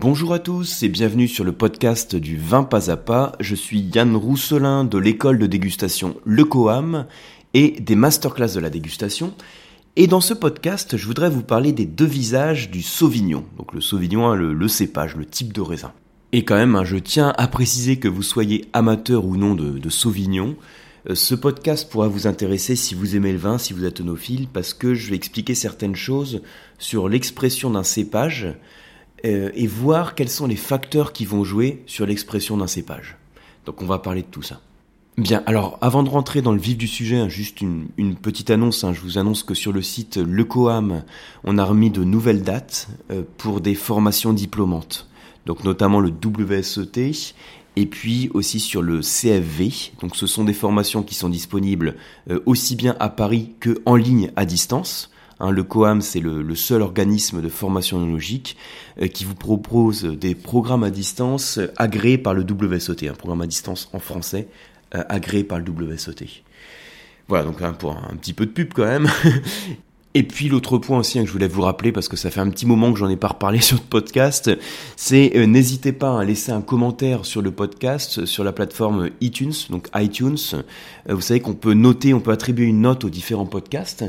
Bonjour à tous et bienvenue sur le podcast du vin pas à pas. Je suis Yann Rousselin de l'école de dégustation Le Coam et des masterclass de la dégustation. Et dans ce podcast, je voudrais vous parler des deux visages du Sauvignon. Donc le Sauvignon, hein, le, cépage, le type de raisin. Et quand même, hein, je tiens à préciser que vous soyez amateur ou non de, de Sauvignon. Euh, ce podcast pourra vous intéresser si vous aimez le vin, si vous êtes onophile, parce que je vais expliquer certaines choses sur l'expression d'un cépage euh, et voir quels sont les facteurs qui vont jouer sur l'expression d'un cépage. Donc on va parler de tout ça. Bien, alors avant de rentrer dans le vif du sujet, hein, juste une, petite annonce. Hein. je vous annonce que sur le site Lecoam, on a remis de nouvelles dates euh, pour des formations diplômantes. Donc notamment le WSET et puis aussi sur le CFV. Donc ce sont des formations qui sont disponibles euh, aussi bien à Paris que en ligne à distance. Hein, le COAM, c'est le, seul organisme de formation œnologique euh, qui vous propose des programmes à distance agréés par le WSOT, un programme à distance en français euh, agréé par le WSOT. Voilà, donc hein, pour un, petit peu de pub quand même. Et puis l'autre point aussi hein, que je voulais vous rappeler parce que ça fait un petit moment que j'en ai pas reparlé sur le podcast, c'est euh, n'hésitez pas à laisser un commentaire sur le podcast sur la plateforme iTunes, donc iTunes. Euh, vous savez qu'on peut noter, on peut attribuer une note aux différents podcasts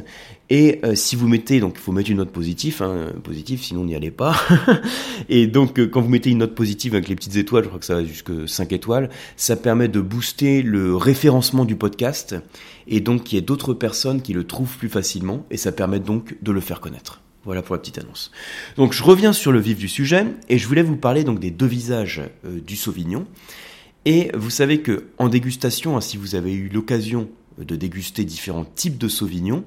et euh, si vous mettez, donc il faut mettre une note positive, hein, positive, sinon n'y allez pas. et donc euh, quand vous mettez une note positive avec les petites étoiles, je crois que ça va jusque 5 étoiles, ça permet de booster le référencement du podcast et donc qu'il y ait d'autres personnes qui le trouvent plus facilement et ça permet donc de le faire connaître. Voilà pour la petite annonce. Donc je reviens sur le vif du sujet et je voulais vous parler donc des deux visages euh, du Sauvignon. Et vous savez que en dégustation, hein, si vous avez eu l'occasion de déguster différents types de Sauvignon,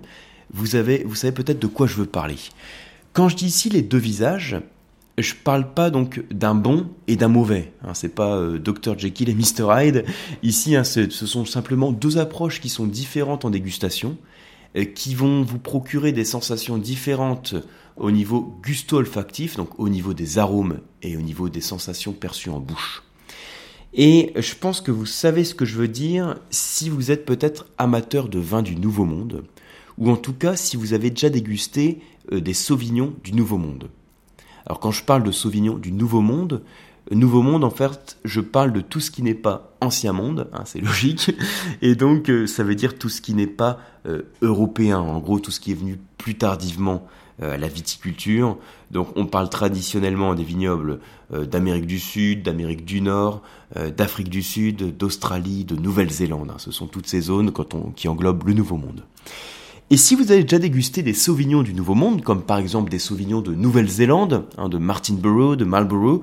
vous, avez, vous savez peut-être de quoi je veux parler. Quand je dis ici les deux visages, je parle pas donc d'un bon et d'un mauvais. Hein, c'est pas euh, Dr Jekyll et Mr Hyde. Ici, hein, ce, sont simplement deux approches qui sont différentes en dégustation, euh, qui vont vous procurer des sensations différentes au niveau gusto-olfactif, donc au niveau des arômes et au niveau des sensations perçues en bouche. Et je pense que vous savez ce que je veux dire si vous êtes peut-être amateur de vin du Nouveau Monde ou en tout cas si vous avez déjà dégusté euh, des sauvignons du Nouveau Monde. Alors quand je parle de sauvignons du Nouveau Monde, euh, Nouveau Monde, en fait, je parle de tout ce qui n'est pas ancien monde, hein, c'est logique, et donc euh, ça veut dire tout ce qui n'est pas européen, en gros tout ce qui est venu plus tardivement à la viticulture. Donc on parle traditionnellement des vignobles d'Amérique du Sud, d'Amérique du Nord, d'Afrique du Sud, d'Australie, de Nouvelle-Zélande. Hein. Ce sont toutes ces zones qui englobent le Nouveau Monde. Et si vous avez déjà dégusté des sauvignons du Nouveau Monde, comme par exemple des sauvignons de Nouvelle-Zélande, de Martinborough, de Marlborough,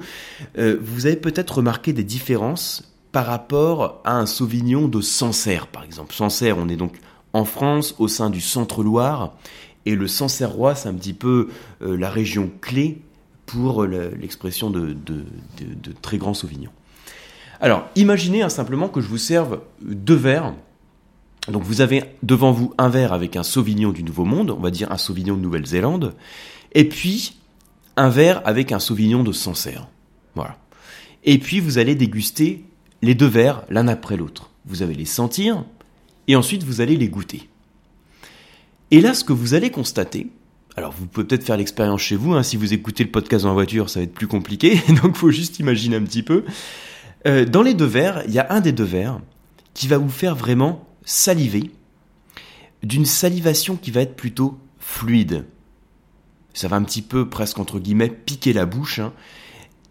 euh, vous avez peut-être remarqué des différences par rapport à un sauvignon de Sancerre, par exemple. Sancerre, on est donc en France, au sein du Centre-Loire, et le Sancerrois, c'est un petit peu euh, la région clé pour l'expression de, très grands sauvignons. Alors, imaginez hein, simplement que je vous serve deux verres donc vous avez devant vous un verre avec un Sauvignon du Nouveau Monde, on va dire un Sauvignon de Nouvelle-Zélande, et puis un verre avec un Sauvignon de Sancerre. Voilà. Et puis vous allez déguster les deux verres l'un après l'autre. Vous allez les sentir et ensuite vous allez les goûter. Et là, ce que vous allez constater, alors vous pouvez peut-être faire l'expérience chez vous, hein, si vous écoutez le podcast en voiture, ça va être plus compliqué, donc faut juste imaginer un petit peu. Euh, dans les deux verres, il y a un des deux verres qui va vous faire vraiment saliver, d'une salivation qui va être plutôt fluide. Ça va un petit peu, presque entre guillemets, piquer la bouche, hein.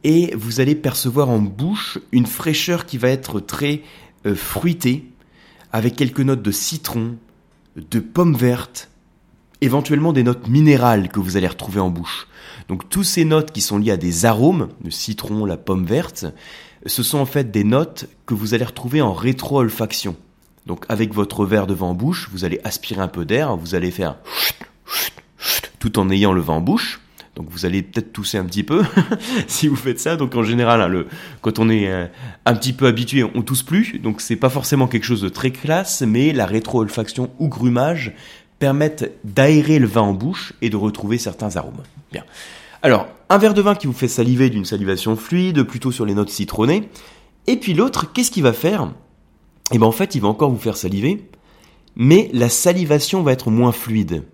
et vous allez percevoir en bouche une fraîcheur qui va être très euh, fruitée, avec quelques notes de citron, de pommes vertes, éventuellement des notes minérales que vous allez retrouver en bouche. Donc tous ces notes qui sont liées à des arômes, le citron, la pomme verte, ce sont en fait des notes que vous allez retrouver en rétro-olfaction. Donc avec votre verre de vin en bouche, vous allez aspirer un peu d'air, vous allez faire tout en ayant le vin en bouche. Donc vous allez peut-être tousser un petit peu si vous faites ça. Donc en général, hein, quand on est euh, un petit peu habitué, on tousse plus. Donc c'est pas forcément quelque chose de très classe, mais la rétro-olfaction ou grumage permettent d'aérer le vin en bouche et de retrouver certains arômes. Bien. Alors, un verre de vin qui vous fait saliver d'une salivation fluide, plutôt sur les notes citronnées. Et puis l'autre, qu'est-ce qu'il va faire? Et eh ben en fait, il va encore vous faire saliver, mais la salivation va être moins fluide.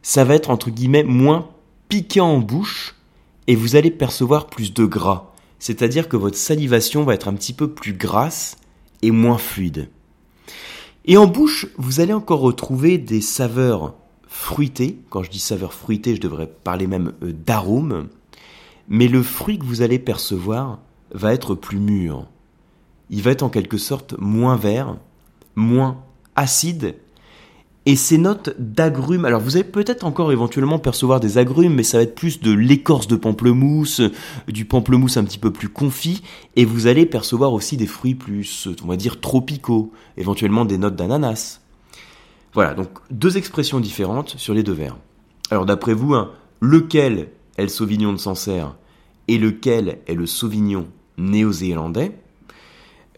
Ça va être entre guillemets moins piquant en bouche et vous allez percevoir plus de gras, c'est-à-dire que votre salivation va être un petit peu plus grasse et moins fluide. Et en bouche, vous allez encore retrouver des saveurs fruitées. Quand je dis saveurs fruitées, je devrais parler même euh, d'arômes. Mais le fruit que vous allez percevoir va être plus mûr. Il va être en quelque sorte moins vert, moins acide et ces notes d'agrumes, alors vous allez peut-être encore éventuellement percevoir des agrumes, mais ça va être plus de l'écorce de pamplemousse, du pamplemousse un petit peu plus confit, et vous allez percevoir aussi des fruits plus, on va dire, tropicaux, éventuellement des notes d'ananas. Voilà, donc deux expressions différentes sur les deux verres. Alors d'après vous, hein, lequel est le Sauvignon de Sancerre et lequel est le Sauvignon néo-zélandais?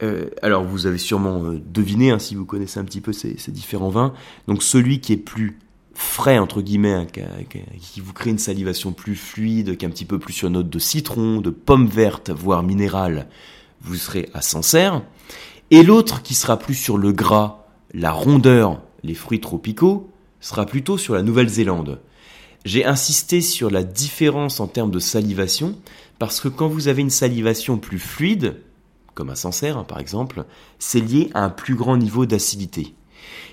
Euh, alors vous avez sûrement euh, deviné, hein, si vous connaissez un petit peu ces, différents vins, donc celui qui est plus frais, entre guillemets, hein, qui, vous crée une salivation plus fluide, qui est un petit peu plus sur note de citron, de pomme verte, voire minérale, vous serez à Sancerre. Et l'autre qui sera plus sur le gras, la rondeur, les fruits tropicaux, sera plutôt sur la Nouvelle-Zélande. J'ai insisté sur la différence en termes de salivation, parce que quand vous avez une salivation plus fluide, comme à Sancerre hein, par exemple, c'est lié à un plus grand niveau d'acidité.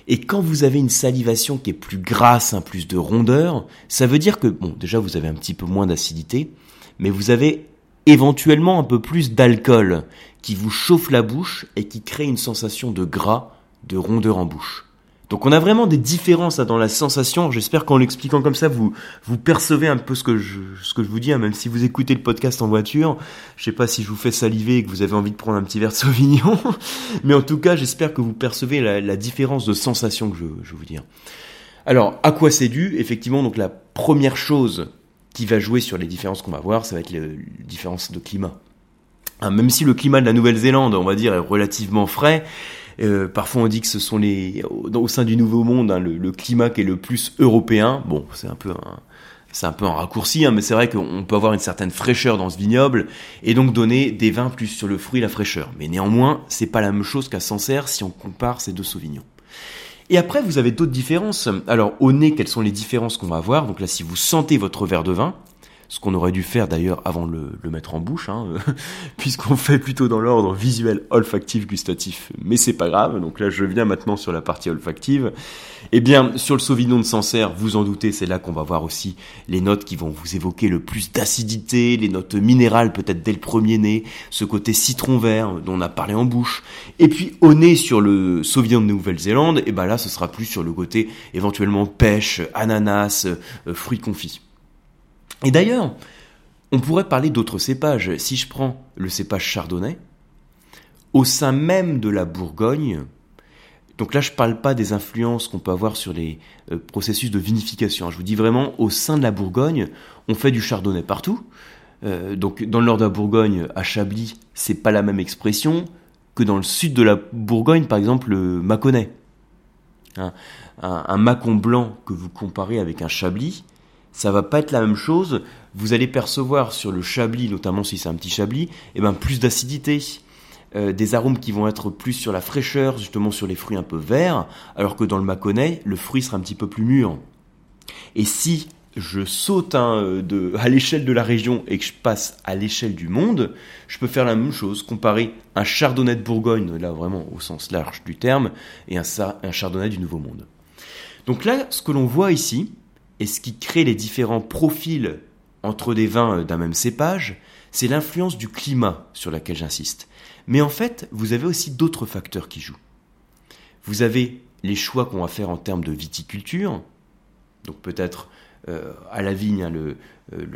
Et quand vous avez une salivation qui est plus grasse, un plus de rondeur, ça veut dire que, bon, déjà vous avez un petit peu moins d'acidité, mais vous avez éventuellement un peu plus d'alcool qui vous chauffe la bouche et qui crée une sensation de gras, de rondeur en bouche. Donc on a vraiment des différences dans la sensation. J'espère qu'en l'expliquant comme ça, vous vous percevez un peu ce que je ce que je vous dis. Hein. même si vous écoutez le podcast en voiture, je sais pas si je vous fais saliver et que vous avez envie de prendre un petit verre de Sauvignon, mais en tout cas, j'espère que vous percevez la, différence de sensation que je, je vous dire. Alors, à quoi c'est dû? Effectivement, donc la première chose qui va jouer sur les différences qu'on va voir, ça va être les, différences de climat. Hein, même si le climat de la Nouvelle-Zélande, on va dire, est relativement frais, euh, parfois on dit que ce sont les au, sein du Nouveau Monde hein, le, climat qui est le plus européen. Bon, c'est un peu un c'est un peu un raccourci, hein, mais c'est vrai qu'on peut avoir une certaine fraîcheur dans ce vignoble et donc donner des vins plus sur le fruit, la fraîcheur. Mais néanmoins, c'est pas la même chose qu'à Sancerre si on compare ces deux sauvignons. Et après, vous avez d'autres différences. Alors, au nez, quelles sont les différences qu'on va avoir? Donc là, si vous sentez votre verre de vin, ce qu'on aurait dû faire d'ailleurs avant de le, mettre en bouche, hein, puisqu'on fait plutôt dans l'ordre visuel, olfactif, gustatif. Mais c'est pas grave, donc là je viens maintenant sur la partie olfactive. Eh bien, sur le Sauvignon de Sancerre, vous en doutez, c'est là qu'on va voir aussi les notes qui vont vous évoquer le plus d'acidité, les notes minérales peut-être dès le premier nez, ce côté citron vert dont on a parlé en bouche. Et puis au nez sur le Sauvignon de Nouvelle-Zélande, et eh ben là ce sera plus sur le côté éventuellement pêche, ananas, euh, fruits confits. Et d'ailleurs, on pourrait parler d'autres cépages. Si je prends le cépage chardonnay, au sein même de la Bourgogne, donc là je ne parle pas des influences qu'on peut avoir sur les euh, processus de vinification. Je vous dis vraiment, au sein de la Bourgogne, on fait du chardonnay partout. Euh, donc dans le nord de la Bourgogne, à Chablis, c'est pas la même expression que dans le sud de la Bourgogne, par exemple le Mâconnais. Hein, un, un Mâcon blanc que vous comparez avec un Chablis, ça va pas être la même chose. Vous allez percevoir sur le chablis, notamment si c'est un petit chablis, eh ben plus d'acidité, euh, des arômes qui vont être plus sur la fraîcheur, justement sur les fruits un peu verts, alors que dans le Mâconnais, le fruit sera un petit peu plus mûr. Et si je saute hein, de, à l'échelle de la région et que je passe à l'échelle du monde, je peux faire la même chose, comparer un chardonnay de Bourgogne, là vraiment au sens large du terme, et un chardonnay du Nouveau Monde. Donc là, ce que l'on voit ici, et ce qui crée les différents profils entre des vins d'un même cépage, c'est l'influence du climat sur laquelle j'insiste. Mais en fait, vous avez aussi d'autres facteurs qui jouent. Vous avez les choix qu'on va faire en termes de viticulture, donc peut-être euh, à la vigne, hein, euh,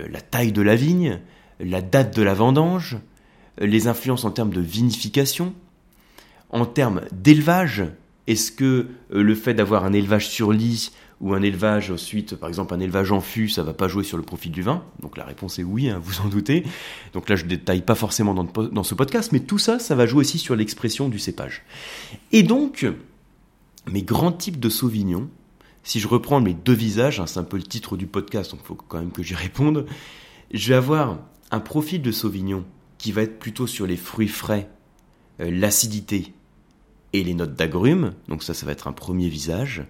la taille de la vigne, la date de la vendange, les influences en termes de vinification, en termes d'élevage, est-ce que euh, le fait d'avoir un élevage sur lit ou un élevage ensuite, par exemple un élevage en fût, ça va pas jouer sur le profil du vin Donc la réponse est oui, hein, vous en doutez. Donc là je détaille pas forcément dans, dans ce podcast, mais tout ça, ça va jouer aussi sur l'expression du cépage. Et donc, mes grands types de Sauvignon, si je reprends mes deux visages, hein, c'est un peu le titre du podcast, donc il faut quand même que j'y réponde, je vais avoir un profil de Sauvignon qui va être plutôt sur les fruits frais, euh, l'acidité et les notes d'agrumes, donc ça ça va être un premier visage.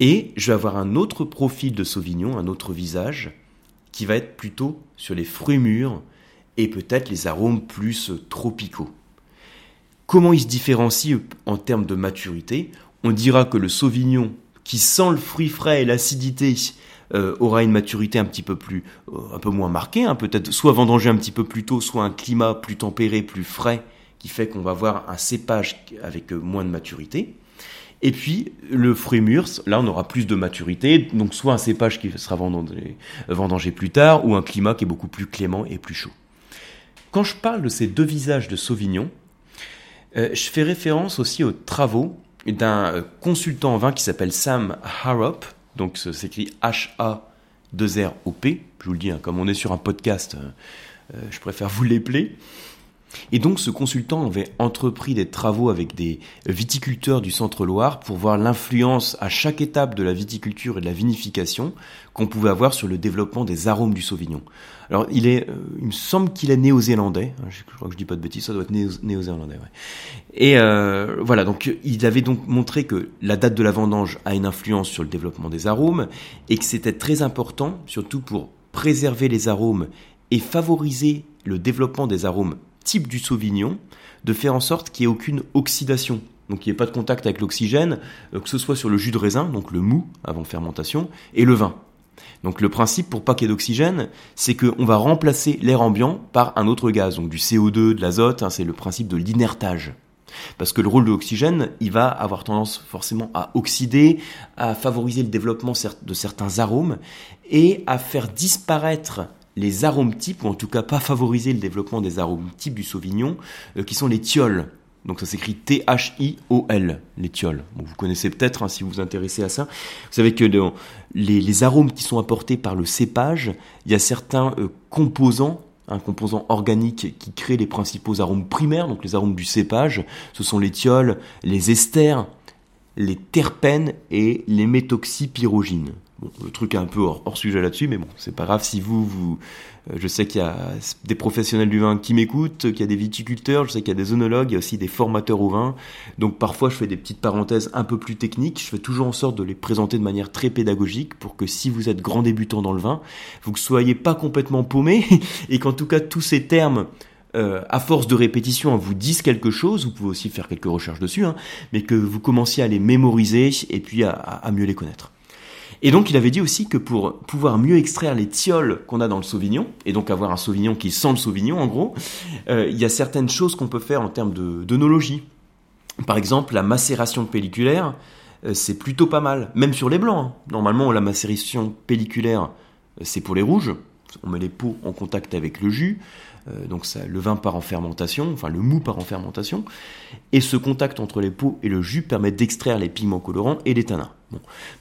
Et je vais avoir un autre profil de Sauvignon, un autre visage, qui va être plutôt sur les fruits mûrs et peut-être les arômes plus tropicaux. Comment il se différencie en termes de maturité? On dira que le Sauvignon, qui sent le fruit frais et l'acidité, euh, aura une maturité un peu plus, euh, un peu moins marquée, hein, peut-être soit vendangé un petit peu plus tôt, soit un climat plus tempéré, plus frais, qui fait qu'on va avoir un cépage avec euh, moins de maturité. Et puis le fruit mûr, là on aura plus de maturité, donc soit un cépage qui sera vendangé, plus tard, ou un climat qui est beaucoup plus clément et plus chaud. Quand je parle de ces deux visages de Sauvignon, je fais référence aussi aux travaux d'un consultant en vin qui s'appelle Sam Harrop, donc ça s'écrit H-A-2-R-O-P. Je vous le dis, hein, comme on est sur un podcast, euh, euh, je préfère vous l'épeler. Et donc ce consultant avait entrepris des travaux avec des viticulteurs du Centre-Loire pour voir l'influence à chaque étape de la viticulture et de la vinification qu'on pouvait avoir sur le développement des arômes du Sauvignon. Alors il euh, me semble qu'il est néo-zélandais, hein, je crois que je dis pas de bêtises, ça doit être néo-zélandais. Et euh, voilà, donc il avait donc montré que la date de la vendange a une influence sur le développement des arômes et que c'était très important, surtout pour préserver les arômes et favoriser le développement des arômes type du Sauvignon, de faire en sorte qu'il n'y ait aucune oxydation. Donc qu'il n'y ait pas de contact avec l'oxygène, euh, que ce soit sur le jus de raisin, donc le mou avant fermentation, et le vin. Donc le principe pour pas qu'il y ait d'oxygène, c'est qu'on va remplacer l'air ambiant par un autre gaz, donc du CO2, de l'azote, hein, c'est le principe de l'inertage. Parce que le rôle de l'oxygène, il va avoir tendance forcément à oxyder, à favoriser le développement de certains arômes et à faire disparaître les arômes types, ou en tout cas pas favoriser le développement des arômes types du Sauvignon, euh, qui sont les thiols. Donc ça s'écrit T-H-I-O-L, les thiols. vous connaissez peut-être hein, si vous vous intéressez à ça. Vous savez que les, arômes qui sont apportés par le cépage, il y a certains euh, composants un composant organique qui crée les principaux arômes primaires, donc les arômes du cépage, ce sont les thiols, les esters, les terpènes et les le truc est un peu hors, sujet là-dessus, mais bon, c'est pas grave si vous, euh, je sais qu'il y a des professionnels du vin qui m'écoutent, qu'il y a des viticulteurs, je sais qu'il y a des œnologues, il y a aussi des formateurs au vin. Donc parfois je fais des petites parenthèses un peu plus techniques, je fais toujours en sorte de les présenter de manière très pédagogique pour que si vous êtes grand débutant dans le vin, vous ne soyez pas complètement paumé et qu'en tout cas tous ces termes euh, à force de répétition, vous disent quelque chose, vous pouvez aussi faire quelques recherches dessus, hein, mais que vous commenciez à les mémoriser et puis à mieux les connaître. Et donc il avait dit aussi que pour pouvoir mieux extraire les tioles qu'on a dans le Sauvignon, et donc avoir un Sauvignon qui sent le Sauvignon en gros, euh, il y a certaines choses qu'on peut faire en termes d'onologie. Par exemple, la macération pelliculaire, euh, c'est plutôt pas mal, même sur les blancs. Hein. Normalement, la macération pelliculaire, euh, c'est pour les rouges. On met les peaux en contact avec le jus. Euh, donc ça, le vin part en fermentation, enfin le mou part en fermentation, et ce contact entre les peaux et le jus permet d'extraire les pigments colorants et les tanins.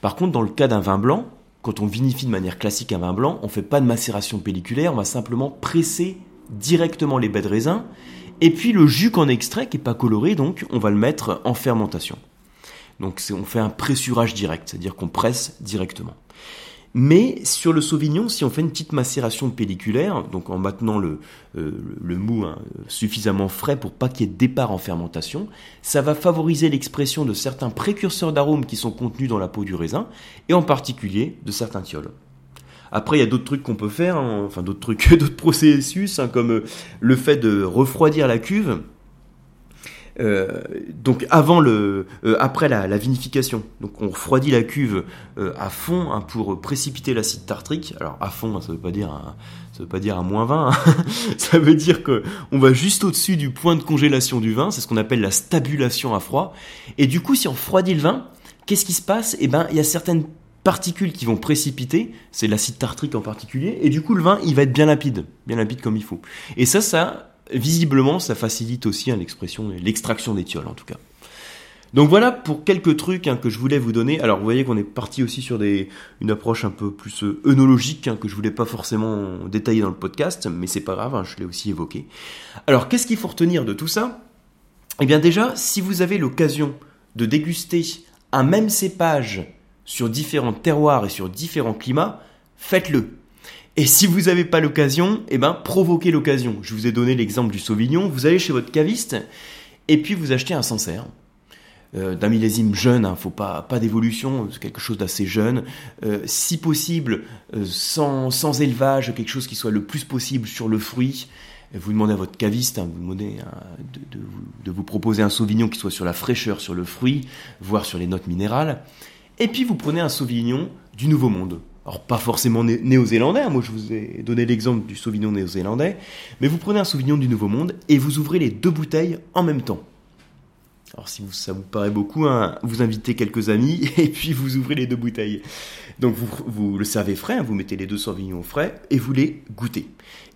Par contre, dans le cas d'un vin blanc, quand on vinifie de manière classique un vin blanc, on ne fait pas de macération pelliculaire, on va simplement presser directement les baies de raisin, et puis le jus qu'on extrait, qui n'est pas coloré, donc on va le mettre en fermentation. Donc on fait un pressurage direct, c'est-à-dire qu'on presse directement. Mais sur le Sauvignon, si on fait une petite macération pelliculaire, donc en maintenant le, euh, le mou hein, suffisamment frais pour pas qu'il y ait de départ en fermentation, ça va favoriser l'expression de certains précurseurs d'arômes qui sont contenus dans la peau du raisin, et en particulier de certains thiols. Après, il y a d'autres trucs qu'on peut faire, hein, enfin d'autres trucs, d'autres processus, hein, comme euh, le fait de refroidir la cuve donc avant le, euh, après la, vinification, donc on refroidit la cuve euh, à fond hein, pour précipiter l'acide tartrique. Alors à fond, ça veut pas dire ça veut pas dire à moins 20. Hein. ça veut dire que on va juste au-dessus du point de congélation du vin. C'est ce qu'on appelle la stabulation à froid. Et du coup, si on refroidit le vin, qu'est-ce qui se passe? Eh ben, il y a certaines particules qui vont précipiter, c'est l'acide tartrique en particulier, et du coup le vin il va être bien lapide, bien lapide comme il faut. Et ça, ça visiblement, ça facilite aussi hein, l'expression, l'extraction en tout cas. Donc voilà pour quelques trucs hein, que je voulais vous donner. Alors vous voyez qu'on est parti aussi sur une approche un peu plus euh, œnologique hein, que je voulais pas forcément détailler dans le podcast, mais c'est pas grave, je l'ai aussi évoqué. Alors qu'est-ce qu'il faut retenir de tout ça? Eh bien déjà, si vous avez l'occasion de déguster un même cépage sur différents terroirs et sur différents climats, faites-le. Et si vous n'avez pas l'occasion, eh ben, provoquez l'occasion. Je vous ai donné l'exemple du Sauvignon. Vous allez chez votre caviste et puis vous achetez un Sancerre. euh, d'un millésime jeune, hein, faut pas pas d'évolution, quelque chose d'assez jeune. Euh, si possible, euh, sans, sans élevage, quelque chose qui soit le plus possible sur le fruit. Vous demandez à votre caviste, hein, vous demandez de, de, de, vous proposer un sauvignon qui soit sur la fraîcheur, sur le fruit, voire sur les notes minérales. Et puis vous prenez un sauvignon du Nouveau Monde. Alors pas forcément néo-zélandais, hein, moi je vous ai donné l'exemple du sauvignon néo-zélandais, mais vous prenez un sauvignon du Nouveau Monde et vous ouvrez les deux bouteilles en même temps. Alors si ça vous paraît beaucoup, hein, vous invitez quelques amis et puis vous ouvrez les deux bouteilles. Donc vous, le servez frais, hein, vous mettez les deux sauvignons frais et vous les goûtez.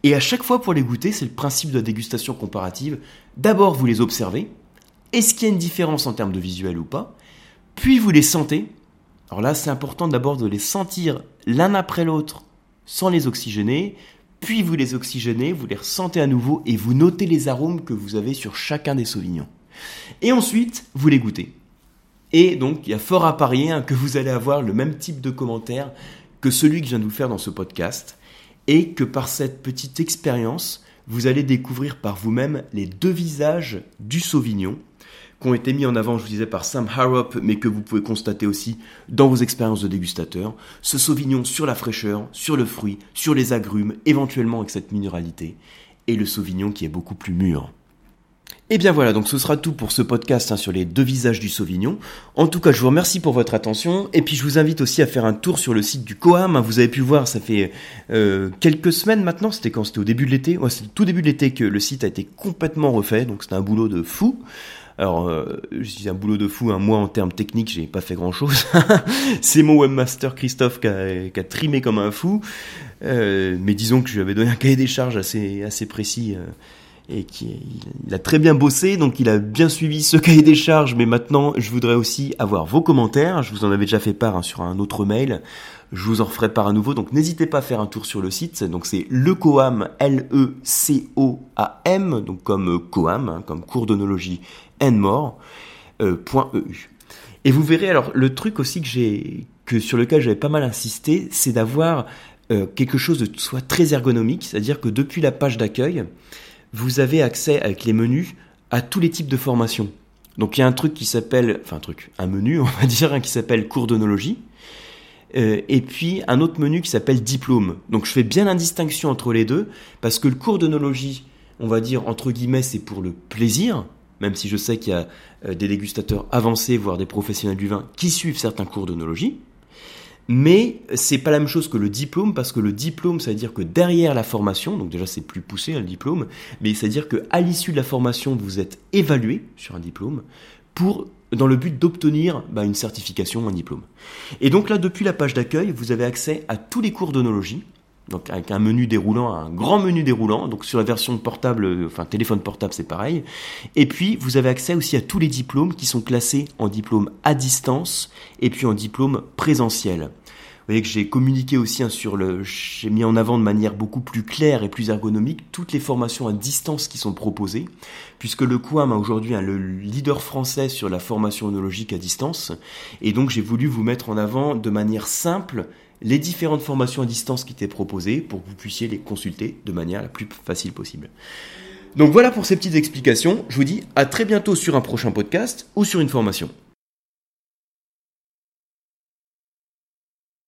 Et à chaque fois pour les goûter, c'est le principe de la dégustation comparative. D'abord vous les observez, est-ce qu'il y a une différence en termes de visuel ou pas? Puis vous les sentez. Alors là c'est important d'abord de les sentir l'un après l'autre sans les oxygéner, puis vous les oxygénez, vous les ressentez à nouveau et vous notez les arômes que vous avez sur chacun des sauvignons. Et ensuite, vous les goûtez. Et donc, il y a fort à parier hein, que vous allez avoir le même type de commentaire que celui que je viens de vous faire dans ce podcast, et que par cette petite expérience, vous allez découvrir par vous-même les deux visages du Sauvignon, qui ont été mis en avant, je vous disais, par Sam Harrop, mais que vous pouvez constater aussi dans vos expériences de dégustateur. Ce Sauvignon sur la fraîcheur, sur le fruit, sur les agrumes, éventuellement avec cette minéralité, et le Sauvignon qui est beaucoup plus mûr. Et eh bien voilà, donc ce sera tout pour ce podcast hein, sur les deux visages du Sauvignon. En tout cas, je vous remercie pour votre attention et puis je vous invite aussi à faire un tour sur le site du Coam. Hein. Vous avez pu voir, ça fait euh, quelques semaines maintenant, c'était quand? C'était au début de l'été? Ouais, C'est tout début de l'été que le site a été complètement refait, donc c'était un boulot de fou. Alors, euh, dis un boulot de fou, hein. moi en termes techniques, j'ai pas fait grand chose. C'est mon webmaster Christophe qui a, trimé comme un fou. Euh, mais disons que je lui avais donné un cahier des charges assez, assez précis. Euh, et qui il a très bien bossé, donc il a bien suivi ce cahier des charges. Mais maintenant, je voudrais aussi avoir vos commentaires. Je vous en avais déjà fait part hein, sur un autre mail. Je vous en referai part à nouveau. Donc n'hésitez pas à faire un tour sur le site. Donc c'est lecoam, L-E-C-O-A-M, donc comme euh, coam, hein, comme cours d'onologie and more, euh, .eu. Et vous verrez alors le truc aussi que j'ai que sur lequel j'avais pas mal insisté, c'est d'avoir euh, quelque chose de soit très ergonomique, c'est-à-dire que depuis la page d'accueil, vous avez accès avec les menus à tous les types de formations. Donc il y a un truc qui s'appelle, enfin un truc, un menu on va dire, hein, qui s'appelle cours d'onologie. Euh, et puis un autre menu qui s'appelle diplôme. Donc je fais bien la distinction entre les deux, parce que le cours d'onologie, on va dire entre guillemets, c'est pour le plaisir, même si je sais qu'il y a euh, des dégustateurs avancés, voire des professionnels du vin, qui suivent certains cours d'onologie. Mais c'est pas la même chose que le diplôme parce que le diplôme, ça veut dire que derrière la formation, donc déjà c'est plus poussé le diplôme, mais ça veut dire que à l'issue de la formation, vous êtes évalué sur un diplôme pour dans le but d'obtenir bah, une certification, un diplôme. Et donc là, depuis la page d'accueil, vous avez accès à tous les cours d'onologie, donc avec un menu déroulant, un grand menu déroulant. Donc sur la version portable, enfin téléphone portable, c'est pareil. Et puis vous avez accès aussi à tous les diplômes qui sont classés en diplôme à distance et puis en diplôme présentiel. Vous voyez que j'ai communiqué aussi hein, sur le, j'ai mis en avant de manière beaucoup plus claire et plus ergonomique toutes les formations à distance qui sont proposées, puisque le QAM a aujourd'hui hein, le leader français sur la formation onologique à distance, et donc j'ai voulu vous mettre en avant de manière simple les différentes formations à distance qui étaient proposées pour que vous puissiez les consulter de manière la plus facile possible. Donc voilà pour ces petites explications. Je vous dis à très bientôt sur un prochain podcast ou sur une formation.